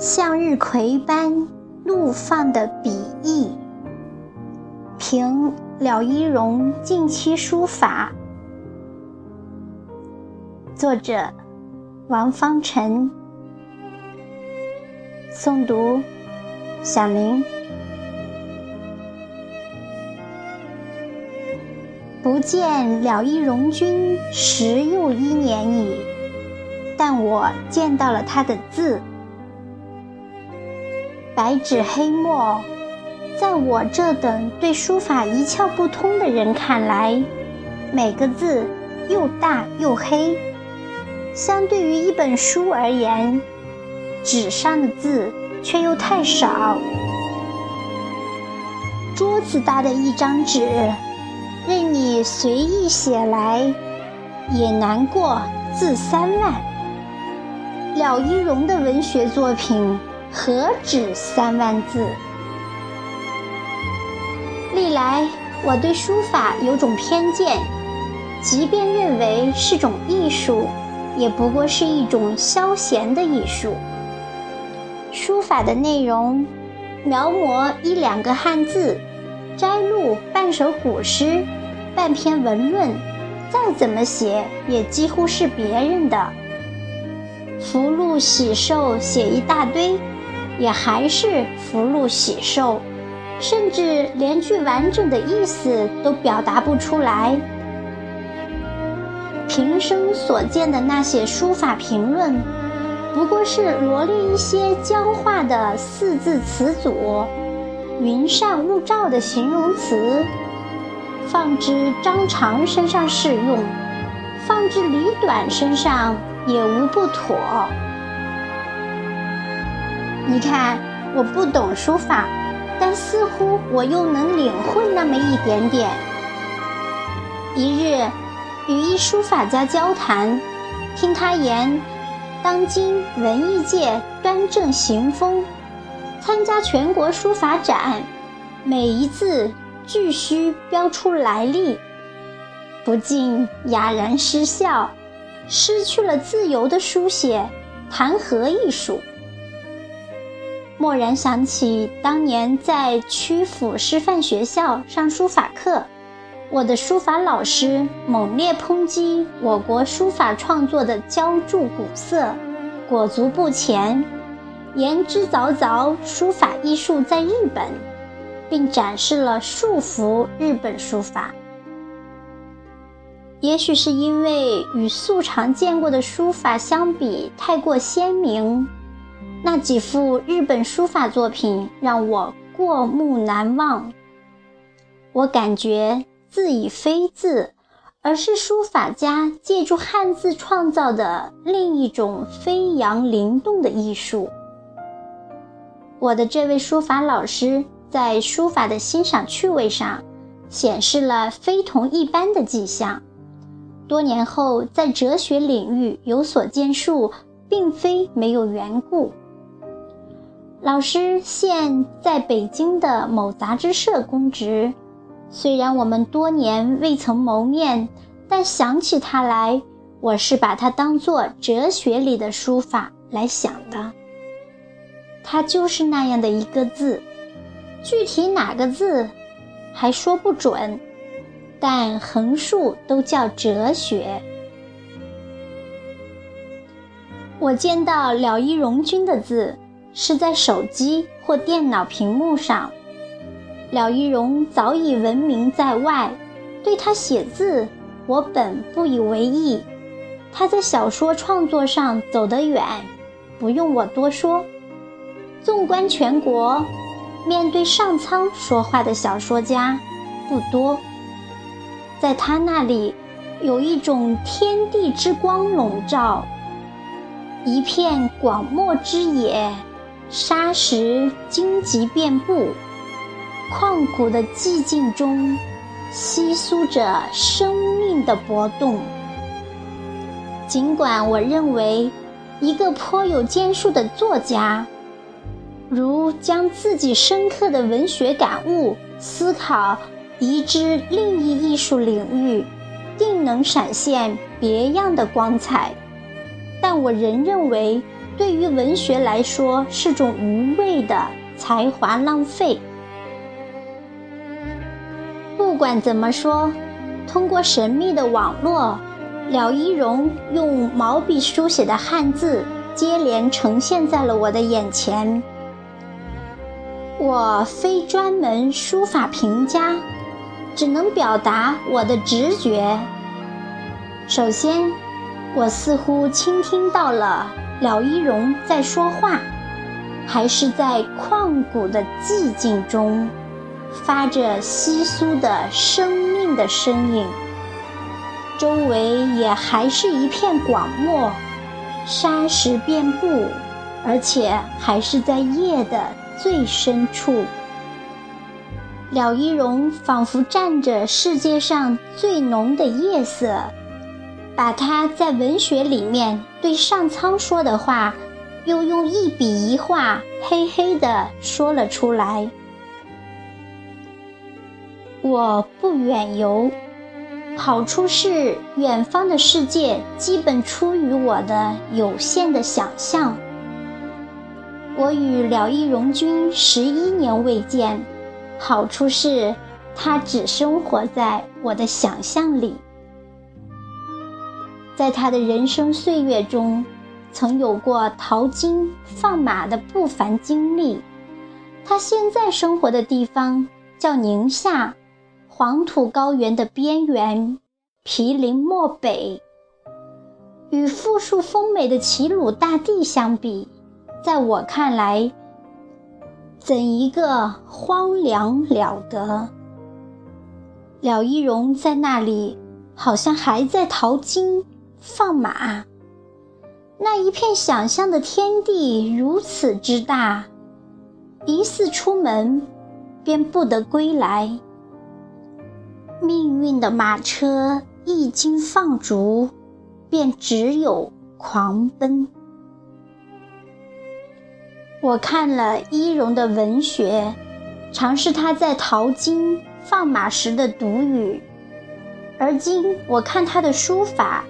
向日葵般怒放的笔意。凭了一荣近期书法。作者：王方辰。诵读：小林。不见了一荣君时又一年矣，但我见到了他的字，白纸黑墨。在我这等对书法一窍不通的人看来，每个字又大又黑。相对于一本书而言，纸上的字却又太少。桌子大的一张纸，任你随意写来，也难过字三万。了一荣的文学作品何止三万字？历来我对书法有种偏见，即便认为是种艺术，也不过是一种消闲的艺术。书法的内容，描摹一两个汉字，摘录半首古诗，半篇文论，再怎么写也几乎是别人的。福禄喜寿写一大堆，也还是福禄喜寿。甚至连句完整的意思都表达不出来。平生所见的那些书法评论，不过是罗列一些僵化的四字词组，云山雾罩的形容词，放之张长身上适用，放之李短身上也无不妥。你看，我不懂书法。但似乎我又能领会那么一点点。一日，与一书法家交谈，听他言，当今文艺界端正行风，参加全国书法展，每一字俱须标出来历，不禁哑然失笑，失去了自由的书写，谈何艺术？蓦然想起当年在曲阜师范学校上书法课，我的书法老师猛烈抨击我国书法创作的浇筑古色，裹足不前，言之凿凿书法艺术在日本，并展示了数幅日本书法。也许是因为与素常见过的书法相比太过鲜明。那几幅日本书法作品让我过目难忘。我感觉字已非字，而是书法家借助汉字创造的另一种飞扬灵动的艺术。我的这位书法老师在书法的欣赏趣味上显示了非同一般的迹象。多年后在哲学领域有所建树，并非没有缘故。老师现在北京的某杂志社公职，虽然我们多年未曾谋面，但想起他来，我是把他当作哲学里的书法来想的。他就是那样的一个字，具体哪个字还说不准，但横竖都叫哲学。我见到了一荣君的字。是在手机或电脑屏幕上，了一荣早已闻名在外。对他写字，我本不以为意。他在小说创作上走得远，不用我多说。纵观全国，面对上苍说话的小说家不多。在他那里，有一种天地之光笼罩，一片广漠之野。沙石荆棘遍布，旷古的寂静中，稀疏着生命的搏动。尽管我认为，一个颇有建树的作家，如将自己深刻的文学感悟、思考移之另一艺术领域，定能闪现别样的光彩。但我仍认为。对于文学来说是种无谓的才华浪费。不管怎么说，通过神秘的网络，廖一荣用毛笔书写的汉字接连呈现在了我的眼前。我非专门书法评家，只能表达我的直觉。首先，我似乎倾听到了了一荣在说话，还是在旷古的寂静中，发着稀疏的生命的声音。周围也还是一片广漠，沙石遍布，而且还是在夜的。最深处，了一荣仿佛蘸着世界上最浓的夜色，把他在文学里面对上苍说的话，又用一笔一画黑黑的说了出来。我不远游，好处是远方的世界基本出于我的有限的想象。我与了一荣君十一年未见，好处是，他只生活在我的想象里。在他的人生岁月中，曾有过淘金放马的不凡经历。他现在生活的地方叫宁夏，黄土高原的边缘，毗邻漠北。与富庶丰美的齐鲁大地相比。在我看来，怎一个荒凉了得！了一荣在那里，好像还在淘金放马。那一片想象的天地如此之大，一似出门，便不得归来。命运的马车一经放逐，便只有狂奔。我看了伊荣的文学，尝试他在淘金放马时的读语；而今我看他的书法，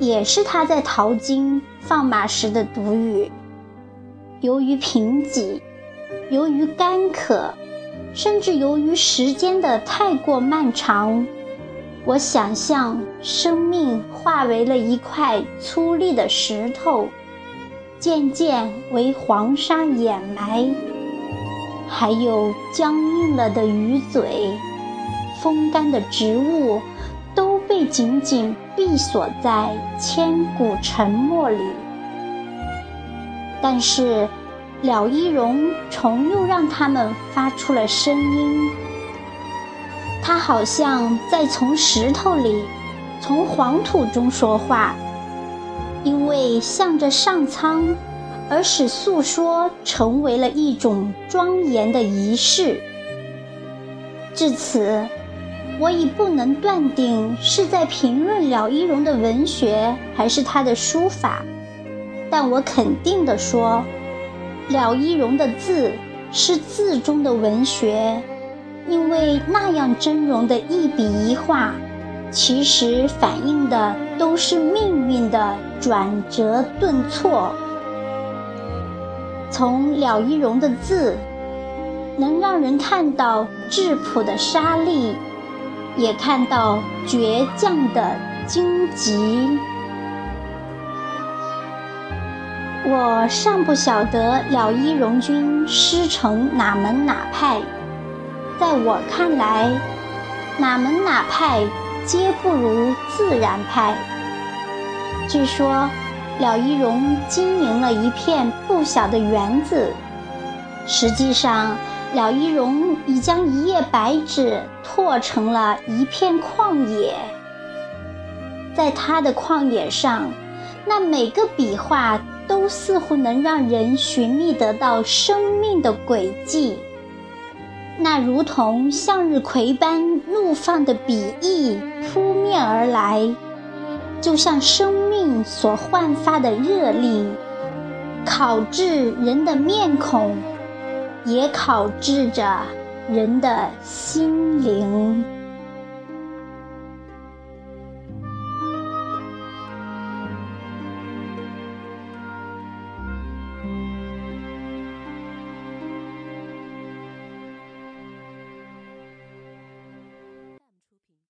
也是他在淘金放马时的独语。由于贫瘠，由于干渴，甚至由于时间的太过漫长，我想象生命化为了一块粗粝的石头。渐渐为黄沙掩埋，还有僵硬了的鱼嘴，风干的植物，被紧紧闭锁在千古沉默里。但是，了一荣重又让他们发出了声音，他好像在从石头里，从黄土中说话。因为向着上苍，而使诉说成为了一种庄严的仪式。至此，我已不能断定是在评论了一荣的文学，还是他的书法。但我肯定地说，了一荣的字是字中的文学，因为那样真容的一笔一画。其实反映的都是命运的转折顿挫。从了一荣的字，能让人看到质朴的沙砾，也看到倔强的荆棘。我尚不晓得了一荣君师承哪门哪派，在我看来，哪门哪派。皆不如自然派。据说，了一荣经营了一片不小的园子，实际上，了一荣已将一页白纸拓成了一片旷野。在他的旷野上，那每个笔画都似乎能让人寻觅得到生命的轨迹。那如同向日葵般怒放的笔意扑面而来，就像生命所焕发的热力，烤制人的面孔，也烤制着人的心灵。